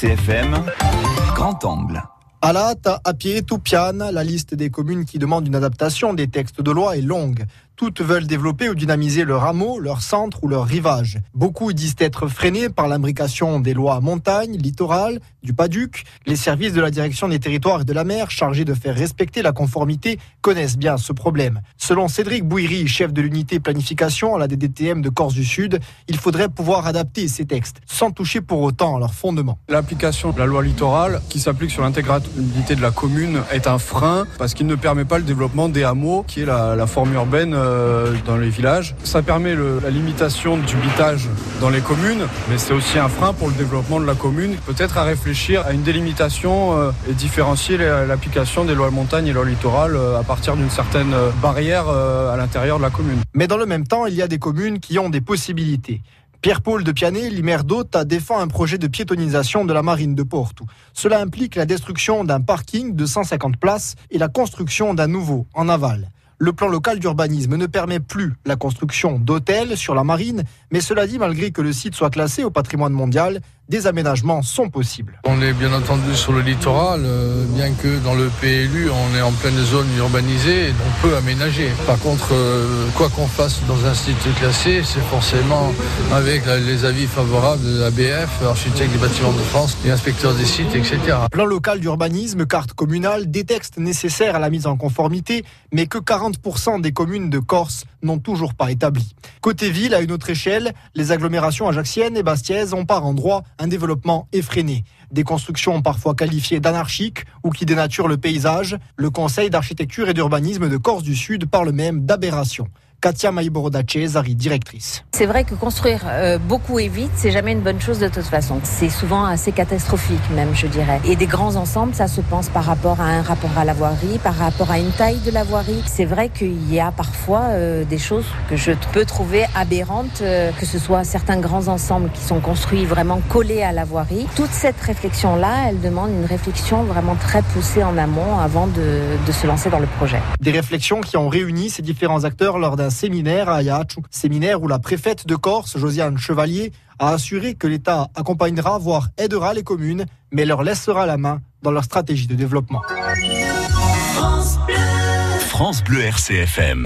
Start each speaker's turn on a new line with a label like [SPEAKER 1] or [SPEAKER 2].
[SPEAKER 1] RCFM, grand angle.
[SPEAKER 2] Hâte, à pied, tout piane, la liste des communes qui demandent une adaptation des textes de loi est longue. Toutes veulent développer ou dynamiser leur hameau, leur centre ou leur rivage. Beaucoup disent être freinés par l'imbrication des lois montagne, littoral, du PADUC. Les services de la direction des territoires et de la mer, chargés de faire respecter la conformité, connaissent bien ce problème. Selon Cédric Bouiry, chef de l'unité planification à la DDTM de Corse du Sud, il faudrait pouvoir adapter ces textes sans toucher pour autant à leur fondement.
[SPEAKER 3] L'application de la loi littorale qui s'applique sur l'intégralité de la commune est un frein parce qu'il ne permet pas le développement des hameaux qui est la, la forme urbaine euh, dans les villages. Ça permet la limitation du bitage dans les communes, mais c'est aussi un frein pour le développement de la commune. Peut-être à réfléchir à une délimitation euh, et différencier l'application des lois montagne et lois littorales euh, à partir d'une certaine barrière à l'intérieur de la commune.
[SPEAKER 2] Mais dans le même temps, il y a des communes qui ont des possibilités. Pierre-Paul de Pianet, l'IMER d'Hôte, défend un projet de piétonisation de la marine de Porto. Cela implique la destruction d'un parking de 150 places et la construction d'un nouveau en aval. Le plan local d'urbanisme ne permet plus la construction d'hôtels sur la marine, mais cela dit, malgré que le site soit classé au patrimoine mondial, des aménagements sont possibles.
[SPEAKER 4] On est bien entendu sur le littoral, euh, bien que dans le PLU, on est en pleine zone urbanisée, on peut aménager. Par contre, euh, quoi qu'on fasse dans un site classé, c'est forcément avec les avis favorables de l'ABF, architecte des bâtiments de France, et inspecteurs des sites, etc.
[SPEAKER 2] Plan local d'urbanisme, carte communale, des textes nécessaires à la mise en conformité, mais que 40% des communes de Corse n'ont toujours pas établi. Côté ville, à une autre échelle, les agglomérations ajaxiennes et bastiaises ont par endroit un développement effréné. Des constructions parfois qualifiées d'anarchiques ou qui dénaturent le paysage. Le Conseil d'architecture et d'urbanisme de Corse du Sud parle même d'aberration. Katia Maïborodace, Zari, directrice.
[SPEAKER 5] C'est vrai que construire euh, beaucoup et vite, c'est jamais une bonne chose de toute façon. C'est souvent assez catastrophique même, je dirais. Et des grands ensembles, ça se pense par rapport à un rapport à la voirie, par rapport à une taille de la voirie. C'est vrai qu'il y a parfois euh, des choses que je peux trouver aberrantes, euh, que ce soit certains grands ensembles qui sont construits vraiment collés à la voirie. Toute cette réflexion-là, elle demande une réflexion vraiment très poussée en amont avant de, de se lancer dans le projet.
[SPEAKER 2] Des réflexions qui ont réuni ces différents acteurs lors d'un séminaire à Ayachu, séminaire où la préfète de Corse, Josiane Chevalier, a assuré que l'État accompagnera, voire aidera les communes, mais leur laissera la main dans leur stratégie de développement.
[SPEAKER 1] France Bleu RCFM.